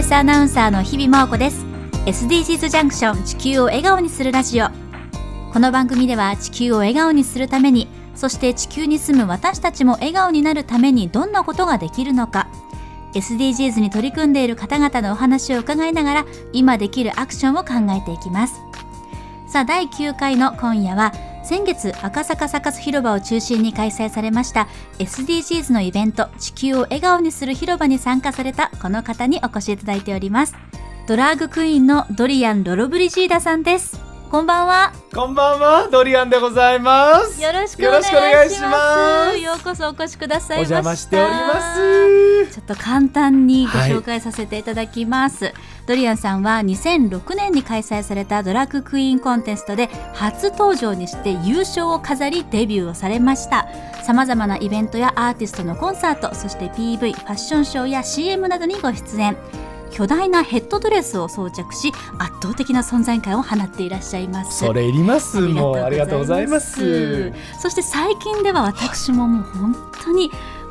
TBS アナウンサーの日々真央子です。SDGs ジャンクション地球を笑顔にするラジオ。この番組では地球を笑顔にするためにそして地球に住む私たちも笑顔になるためにどんなことができるのか。SDGs に取り組んでいる方々のお話を伺いながら今できるアクションを考えていきます。さあ第9回の今夜は先月赤坂サカス広場を中心に開催されました SDGs のイベント地球を笑顔にする広場に参加されたこの方にお越しいただいております。ドラッグクイーンのドリアン・ロロブリジーダさんです。こんばんは。こんばんは、ドリアンでございます。よろしくお願いします。ようこそお越しくださいお邪魔しております。ちょっと簡単にご紹介させていただきます、ドリアンさんは2006年に開催されたドラッグクイーンコンテストで初登場にして優勝を飾りデビューをされましたさまざまなイベントやアーティストのコンサートそして PV ファッションショーや CM などにご出演巨大なヘッドドレスを装着し圧倒的な存在感を放っていらっしゃいますそれいります。もうありがとうございます。そして最近では私ももう本当に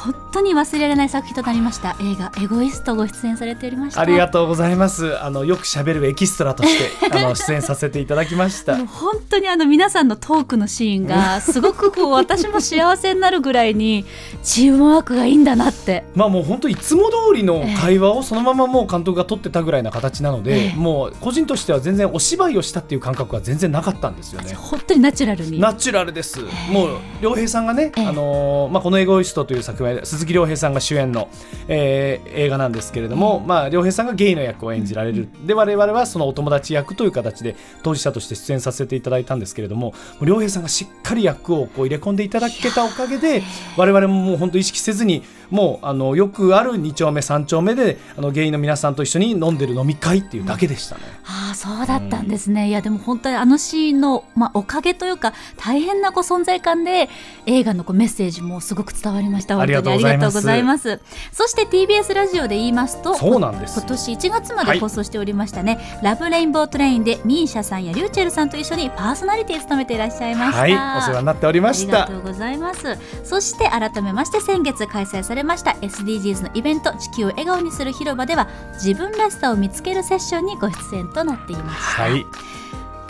本当に忘れられない作品となりました映画エゴイストご出演されておりましたありがとうございます。あのよく喋るエキストラとして あの出演させていただきました。本当にあの皆さんのトークのシーンがすごくこう私も幸せになるぐらいにチームワークがいいんだなってまあもう本当いつも通りの会話をそのままもう監督が撮ってたぐらいな形なので、ええもう個人としては全然お芝居をしたっていう感覚は全然なかったんですよね。本当にナチュラルにナチュラルです。もう良平さんがね、ええあのーまあこのエゴイストという作品は鈴木亮平さんが主演の、えー映画なんですけれども、まあ良平さんがゲイの役を演じられる。で我々はそのお友達役という形で当事者として出演させていただいたんですけれども、もう良平さんがしっかり役をこう入れ込んでいただけたおかげで、我々ももう本当意識せずに。もうあのよくある2丁目3丁目であのゲイの皆さんと一緒に飲んでる飲み会っていうだけでしたね。ああそうだったんですね、いやでも本当にあのシーンの、まあ、おかげというか大変なこう存在感で映画のこうメッセージもすごく伝わりました本当にあありがとうございます。そして TBS ラジオで言いますとそうなんです。今年1月まで放送しておりましたね、 LOVE RAINBOW TRAIN で MISIA さんやりゅうちぇるさんと一緒にパーソナリティ務めていらっしゃいました、はい、お世話になっておりました。ありがと。うございます。そして改めまして先月開催されました SDGs のイベント地球を笑顔にする広場では自分らしさを見つけるセッションにご出演となっていました、はい。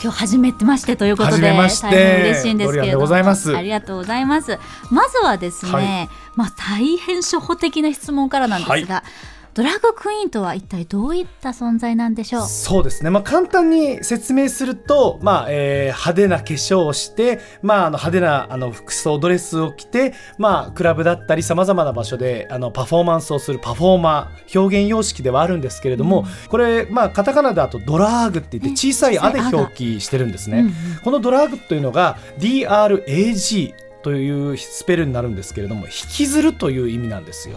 今日初めてましてということで大変嬉しいんですけれども。ございます。ありがとうございます。まずはですね、はい。まあ大変初歩的な質問からなんですが、ドラッグクイーンとは一体どういった存在なんでしょう？そうですね、まあ、簡単に説明すると、まあえー派手な化粧をして、まあ、あの派手なあの服装ドレスを着て、まあ、クラブだったりさまざまな場所であのパフォーマンスをするパフォーマー表現様式ではあるんですけれども、これ、まあ、カタカナだとドラッグって言って小さい「あ」で表記してるんですね。うんうん。このドラッグというのが DRAG というスペルになるんですけれども引きずるという意味なんですよ。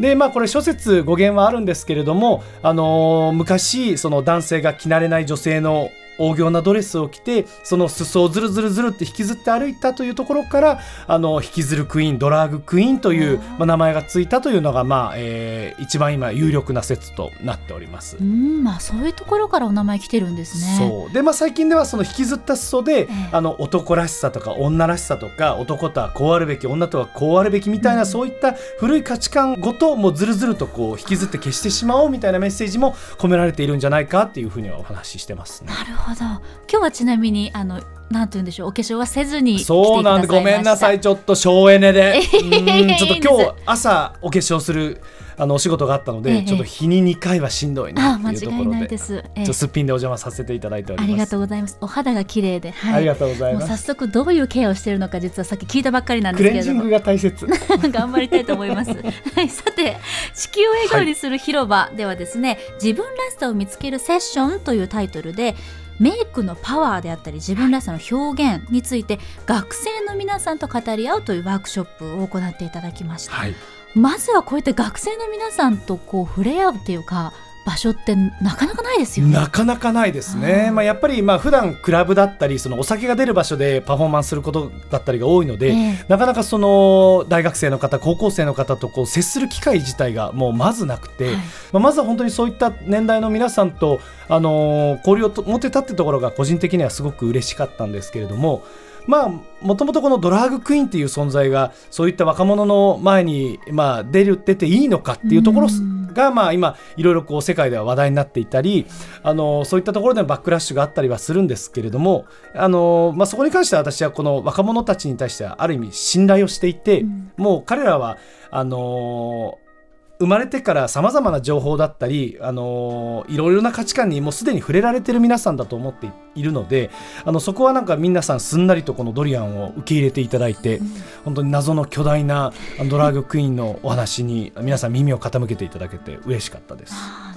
でまあこれ諸説語源はあるんですけれども、あのー昔その男性が着慣れない女性の大行なドレスを着てその裾をずるずるずるって引きずって歩いたというところからあの引きずるクイーンドラッグクイーンという、まあ、名前がついたというのが、まあえー一番今有力な説となっております。うんまあそういうところからお名前来てるんですね。そう。で、まあ、最近ではその引きずった裾で、えあの男らしさとか女らしさとか男とはこうあるべき女とはこうあるべきみたいな、そういった古い価値観ごともうずるずるとこう引きずって消してしまおうみたいなメッセージも込められているんじゃないかっていうふうにはお話ししてますね。なるほど今日はちなみにあのなんて言うんでしょう。お化粧はせずにそうなんでごめんなさい。いちょっと省エネで。ちょっと今日朝お化粧するあのお仕事があったので、ええ。ちょっと日に2回はしんどいなっていうところで。違いないです、ええ。ちょっとすっぴんでお邪魔させていただいております。ありがとうございます。お肌が綺麗で、はい、ありがとうございもうます。早速どういうケアをしているのか実はさっき聞いたばっかりなんですけれど。もクレンジングが大切。頑張りたいと思います。はい、さて地球を笑顔にする広場ではですね、自分らしさを見つけるセッションというタイトルでメイクのパワーであったり自分らしさの表現について学生の皆さんと語り合うというワークショップを行っていただきました。はい。まずはこういった学生の皆さんとこう触れ合うっていうか場所ってなかなかないですよね。なかなかないですね、うんまあ、やっぱりまあ普段クラブだったりそのお酒が出る場所でパフォーマンスすることだったりが多いので、ええなかなかその大学生の方高校生の方とこう接する機会自体がもうまずなくて、はいまあ、まずは本当にそういった年代の皆さんと、あのー交流をと持てたってところが個人的にはすごく嬉しかったんですけれども。まあ、もともとこのドラァグクイーンっていう存在がそういった若者の前に、まあ、出る出ていいのかっていうところうんが、まあ、今いろいろこう世界では話題になっていたりあのそういったところでのバックラッシュがあったりはするんですけれどもあの、まあ、そこに関しては私はこの若者たちに対してはある意味信頼をしていて、もう彼らはあの生まれてからさまざまな情報だったり、あのいろいろな価値観にもうすでに触れられてる皆さんだと思っているのであのそこはなんか皆さんすんなりとこのドリアンを受け入れていただいて、うん、本当に謎の巨大なドラッグクイーンのお話に皆さん耳を傾けていただけて嬉しかったです。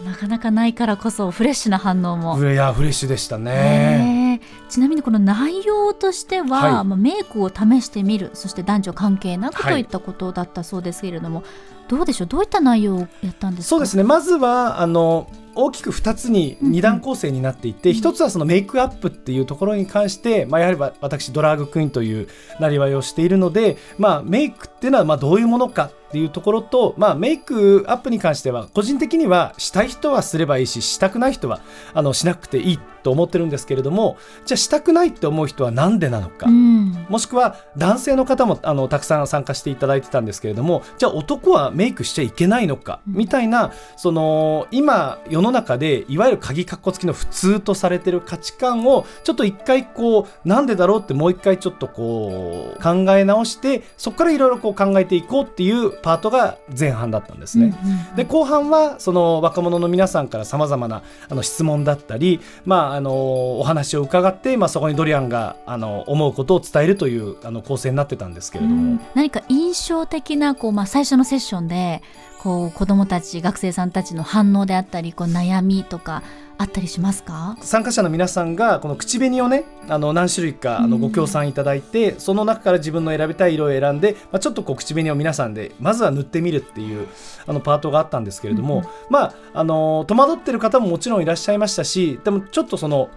なかなかないからこそフレッシュな反応も。いやフレッシュでしたね。ちなみにこの内容としては、はい、まあ、メイクを試してみるそして男女関係なくとい。ったことだったそうですけれども、はいどうでしょう？どういった内容をやったんですそうですね。まずはあの大きく2つに2段構成になっていて、うん、1つはそのメイクアップっていうところに関して、まあ、やはり私ドラッグクイーンというなりわいをしているので、まあ、メイクっていうのはまあどういうものかっていうところと、まあ、メイクアップに関しては個人的にはしたい人はすればいいししたくない人はあのしなくていいと思ってるんですけれどもじゃあしたくないって思う人は何でなのか、うん、もしくは男性の方もあのたくさん参加していただいてたんですけれどもじゃあ男はメイクしちゃいけないのか、みたいなその今世の中でいわゆる鍵かっこつきの普通とされてる価値観をちょっと一回こうなんでだろうってもう一回ちょっとこう考え直してそこからいろいろこう考えていこうっていうパートが前半だったんですね。で後半はその若者の皆さんからさまざまなあの質問だったり、まあ、あのお話を伺って、まあ、そこにドリアンがあの思うことを伝えるというあの構成になってたんですけれども。何か印象的なこう、まあ、最初のセッションでこう子どもたち学生さんたちの反応であったりこう悩みとかあったりしますか？参加者の皆さんがこの口紅をねあの何種類かあのご協賛いただいて、うん、その中から自分の選びたい色を選んで、まあ、ちょっとこう口紅を皆さんでまずは塗ってみるっていうあのパートがあったんですけれども、うん、まああの戸惑ってる方ももちろんいらっしゃいましたしでもちょっとその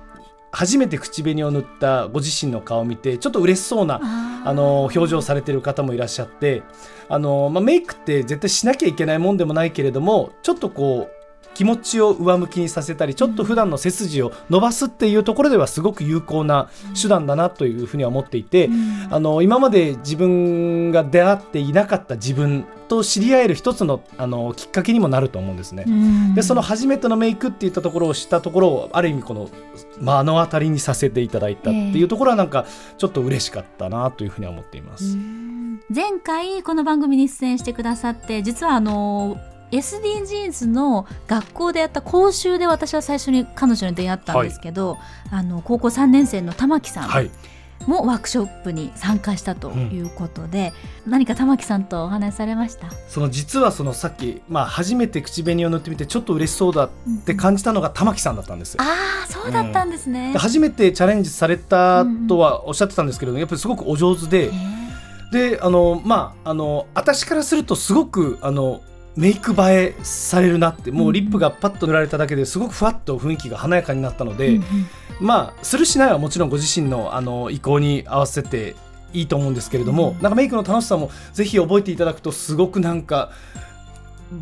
初めて口紅を塗ったご自身の顔を見てちょっと嬉しそうなあの表情されてる方もいらっしゃってあの、まあ、メイクって絶対しなきゃいけないもんでもないけれどもちょっとこう気持ちを上向きにさせたりちょっと普段の背筋を伸ばすっていうところではすごく有効な手段だなというふうには思っていて、あの今まで自分が出会っていなかった自分と知り合える一つのあのきっかけにもなると思うんですね。でその初めてのメイクっていったところを知ったところをある意味この目の当たりにさせていただいたっていうところはなんかちょっと嬉しかったなというふうには思っています。前回この番組に出演してくださって実はあの SDGs の学校でやった講習で私は最初に彼女に出会ったんですけど、はい、あの高校3年生の玉木さん、はい。もワークショップに参加したということで、うん、何か玉木さんとお話しされました？その実はそのさっき、まあ、初めて口紅を塗ってみてちょっと嬉しそうだって感じたのが玉木さんだったんです。よ。ああそうだったんですね、うん、初めてチャレンジされたとはおっしゃってたんですけど、やっぱりすごくお上手で。であのまああの私からするとすごくあのメイク映えされるなってもうリップがパッと塗られただけですごくふわっと雰囲気が華やかになったので、うんうん、まあするしないはもちろんご自身のあの意向に合わせていいと思うんですけれども、うん、なんかメイクの楽しさもぜひ覚えていただくとすごくなんか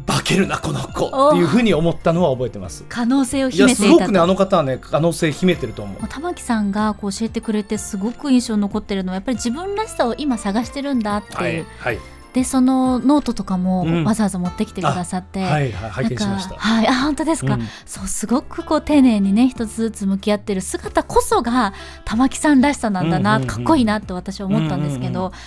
化けるなこの子っていうふうに思ったのは覚えてます。可能性を秘めていたすごくねあの方はね可能性秘めてると思う。玉木さんがこう教えてくれてすごく印象に残ってるのはやっぱり自分らしさを今探してるんだっていう、はいはいでそのノートとかもわざわざ持ってきてくださって、うん、はいはい拝見しました。はいあ本当ですか、うん、そうすごくこう丁寧にね一つずつ向き合ってる姿こそが玉木さんらしさなんだな、うんうんうん、かっこいいなって私は思ったんですけど、うんうんうん、ま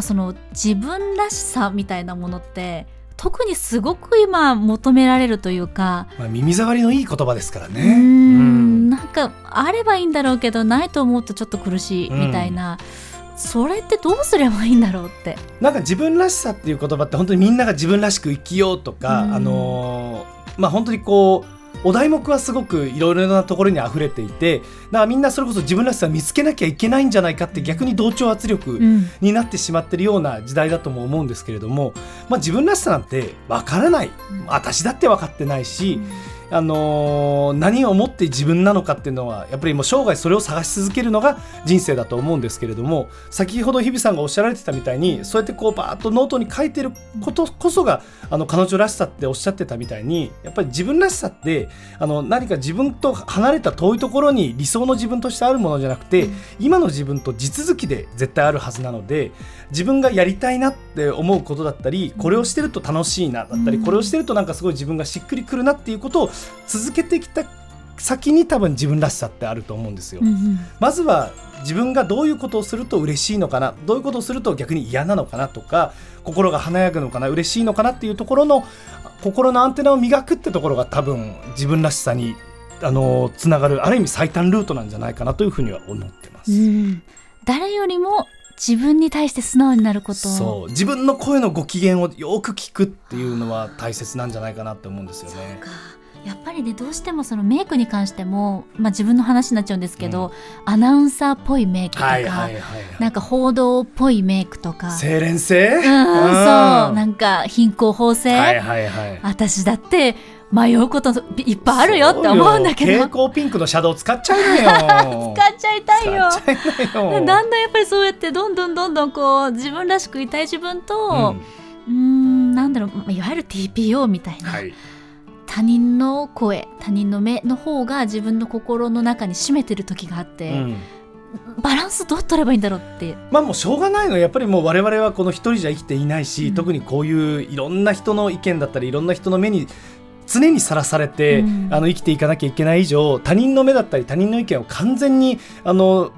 あその自分らしさみたいなものって特にすごく今求められるというか、まあ、耳障りのいい言葉ですからね。うん。なんかあればいいんだろうけどないと思うとちょっと苦しいみたいな。うんそれってどうすればいいんだろうって。なんか自分らしさっていう言葉って本当にみんなが自分らしく生きようとか、うん、あのー、まあ本当にこうお題目はすごくいろいろなところに溢れていてだからみんなそれこそ自分らしさを見つけなきゃいけないんじゃないかって逆に同調圧力になってしまってるような時代だとも思うんですけれども、まあ、自分らしさなんてわからない。私だって分かってないし、あのー何をもって自分なのかっていうのはやっぱりもう生涯それを探し続けるのが人生だと思うんですけれども先ほど日比さんがおっしゃられてたみたいにそうやってこうバーッとノートに書いてることこそがあの彼女らしさっておっしゃってたみたいにやっぱり自分らしさってあの何か自分と離れた遠いところに理想の自分としてあるものじゃなくて、今の自分と地続きで絶対あるはずなので自分がやりたいなって思うことだったりこれをしてると楽しいなだったり、これをしてるとなんかすごい自分がしっくりくるなっていうことを続けてきた先に多分自分らしさってあると思うんですよ。うんうんまずは自分がどういうことをすると嬉しいのかなどういうことをすると逆に嫌なのかなとか心が華やぐのかな嬉しいのかなっていうところの心のアンテナを磨くってところが多分自分らしさにあのつながるある意味最短ルートなんじゃないかなというふうには思ってます。うん誰よりも自分に対して素直になることそう自分の声のご機嫌をよく聞くっていうのは大切なんじゃないかなって思うんですよね。かやっぱりねどうしてもそのメイクに関しても、まあ、自分の話になっちゃうんですけど、アナウンサーっぽいメイクとか、はいはいはいはい。なんか報道っぽいメイクとか、清廉性？うん、そうなんか貧困法制、はいはいはい。私だって迷うこといっぱいあるよって思うんだけど蛍光ピンクのシャドウ使っちゃうのよ。使っちゃいたいよ。だんだんやっぱりそうやってどんどんどんどんこう自分らしくいたい自分とうーんなんだろうまあいわゆる TPO みたいな、はい。他人の声他人の目の方が自分の心の中に占めてる時があって、うん。バランスどう取ればいいんだろうって。まあもうしょうがないのやっぱりもう我々はこの一人じゃ生きていないし、うん。特にこういういろんな人の意見だったりいろんな人の目に常にさらされて、うん。あの生きていかなきゃいけない以上他人の目だったり他人の意見を完全にあの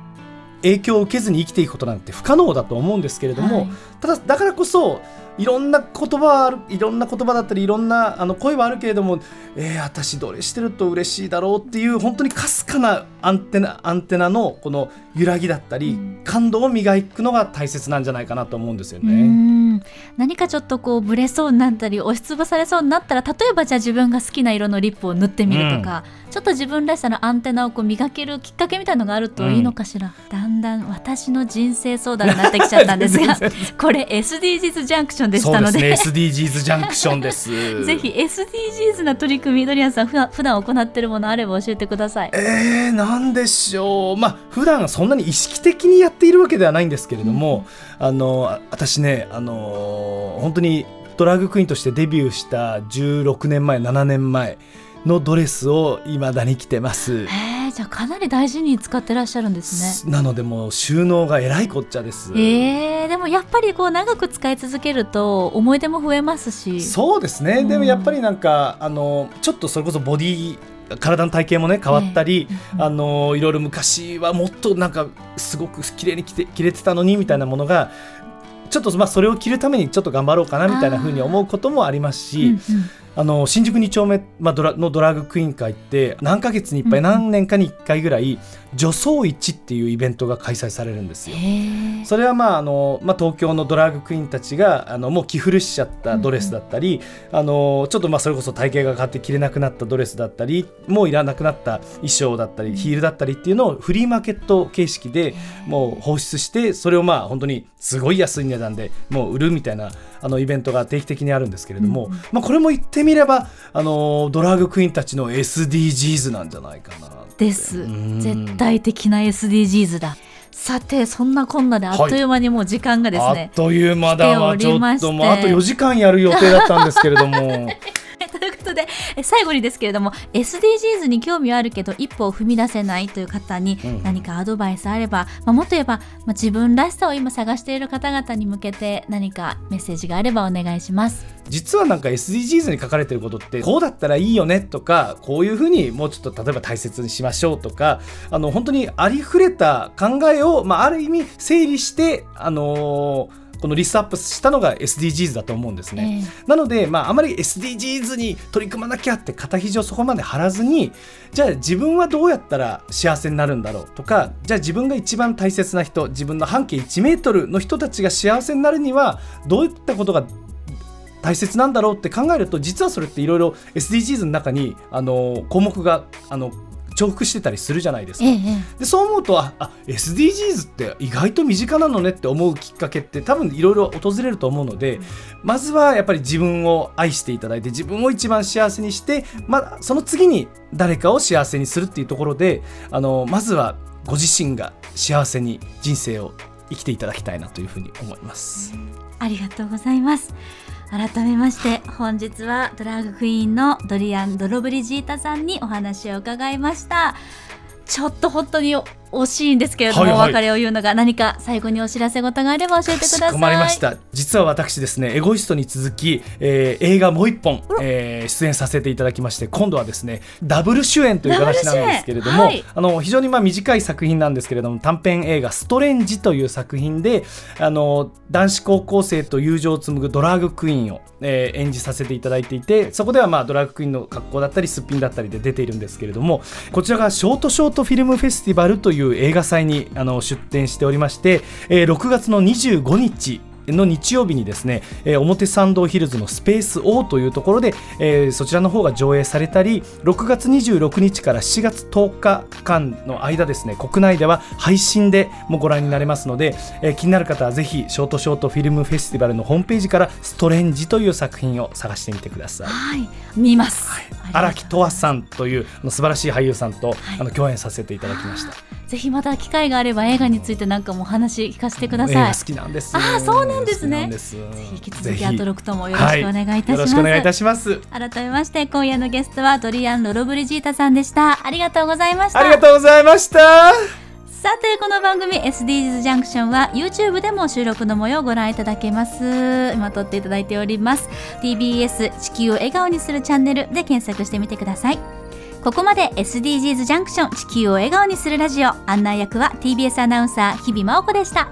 影響を受けずに生きていくことなんて不可能だと思うんですけれども、はい。ただだからこそいろんな言葉はあるいろんな言葉だったりいろんなあの声はあるけれどもえー、私どれしてると嬉しいだろうっていう本当にかすかなアンテナアンテナのこの揺らぎだったり、うん。感動を磨くのが大切なんじゃないかなと思うんですよね。ん。何かちょっとこうブレそうになったり押しつぶされそうになったら例えばじゃあ自分が好きな色のリップを塗ってみるとか、ちょっと自分らしさのアンテナをこう磨けるきっかけみたいのがあるといいのかしら、だんだん私の人生相談になってきちゃったんですが これ SDGs ジャンクションでしたのでそうですね SDGs ジャンクションです。ぜひ SDGs な取り組みドリアンさん普段普段行っているものあれば教えてください。えー、なんでしょうまあ普段そんなに意識的にやっているわけではないんですけれども、あのあ私ねあの本当にドラッグクイーンとしてデビューした16年前7年前のドレスを未だに着てます。へえじゃあかなり大事に使ってらっしゃるんですね。なのでもう収納がえらいこっちゃです。えー、でもやっぱりこう長く使い続けると思い出も増えますし。そうですね、うん。でもやっぱりなんかあのちょっとそれこそボディ体の体型もね変わったり、うんあのいろいろ昔はもっとなんかすごく綺麗に着て着れてたのにみたいなものがちょっとまあそれを着るためにちょっと頑張ろうかなみたいな風に思うこともありますしうんうんあの新宿2丁目、まあ、ドラのドラッグクイーン会って何ヶ月に1回、うん。何年かに1回ぐらい女装市っていうイベントが開催されるんですよ。それはまああの、まあ、東京のドラッグクイーンたちがあのもう着古しちゃったドレスだったり、あのちょっとまあそれこそ体型が変わって着れなくなったドレスだったりもういらなくなった衣装だったりヒールだったりっていうのをフリーマーケット形式でもう放出してそれをまあ本当にすごい安い値段でもう売るみたいなあのイベントが定期的にあるんですけれども、うんうん。まあ、これも言ってみればあのドラッグクイーンたちの SDGs なんじゃないかなです。うん。絶対的な SDGs だ。さてそんそんなであっという間にもう時間がですあねっ、という間だわ。ちょっともうあと4時間やる予定だったんですけれども ことでえ最後にですけれども SDGs に興味はあるけど一歩を踏み出せないという方にうん何かアドバイスあれば、まあ、もっと言えば、まあ、自分らしさを今探している方々に向けて何かメッセージがあればお願いします。実はなんか SDGs に書かれてることってこうだったらいいよねとかこういうふうにもうちょっと例えば大切にしましょうとかあの本当にありふれた考えを、まあ、ある意味整理して、あのーこのリストアップしたのが SDGs だと思うんですね。えなので、まあ、あまり SDGs に取り組まなきゃって肩肘をそこまで張らずにじゃあ自分はどうやったら幸せになるんだろうとかじゃあ自分が一番大切な人自分の半径1メートルの人たちが幸せになるにはどういったことが大切なんだろうって考えると実はそれっていろいろ SDGs の中にあの項目があの重複してたりするじゃないですか。ええでそう思うとああ SDGs って意外と身近なのねって思うきっかけって多分いろいろ訪れると思うのでまずはやっぱり自分を愛していただいて自分を一番幸せにして、まあ、その次に誰かを幸せにするっていうところであのまずはご自身が幸せに人生を生きていただきたいなというふうに思います。ありがとうございます改めまして本日はドラァグクイーンのドリアン・ドロブリジータさんにお話を伺いました。ちょっと本当に惜しいんですけれども、はいはい。お別れを言うのが何か最後にお知らせ事があれば教えてください。かしこまりました。実は私ですねエゴイストに続き、えー映画もう一本、えー出演させていただきまして今度はですねダブル主演という形なんですけれども、ダブル主演。あの非常にまあ短い作品なんですけれども短編映画「ストレンジ」という作品であの男子高校生と友情を紡ぐドラァグクイーンを、えー演じさせていただいていてそこではまあドラァグクイーンの格好だったりすっぴんだったりで出ているんですけれどもこちらがショートショートフィルムフェスティバルという映画祭にあの出展しておりまして、えー6月の25日の日曜日にですね、えー表参道ヒルズのスペース O というところで、えーそちらの方が上映されたり6月26日から7月10日間の間ですね国内では配信でもご覧になれますので、えー気になる方はぜひショートショートフィルムフェスティバルのホームページから「ストレンジ」という作品を探してみてください。はい見ます、荒木とわさんという素晴らしい俳優さんと、いあの共演させていただきました。ぜひまた機会があれば映画についてなんかもお話聞かせてくだ映さい。画好きなんです。あーそうなんですね。す。ぜひ引き続きアトロクともよろしくお願いいたします、はよろしくお願いいたします。改めまして今夜のゲストはドリアン・ロロブリジータさんでした。ありがとうございました。ありがとうございました。さてこの番組 SDGs ジャンクションは YouTube でも収録の模様をご覧いただけます。今撮っていただいております。TBS 地球を笑顔にするチャンネルで検索してみてくださいここまで SDGs ジャンクション地球を笑顔にするラジオ。案内役は TBS アナウンサー日々真央子でした。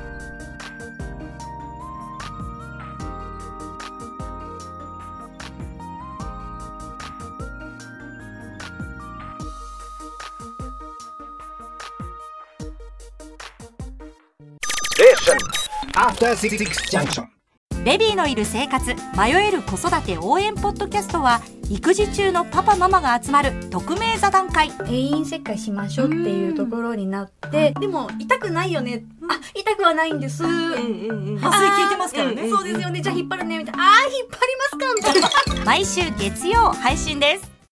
アフター 66JUNCTION ベビーのいる生活迷える子育て応援ポッドキャストは育児中のパパママが集まる匿名座談会。定員切開しましょうっていうところになって、でも痛くないよね、あ痛くはないんです、麻酔効いてますからね。そうですよね。じゃあ引っ張るね。みたいな。あー引っ張りますか。みたいな。毎週月曜配信です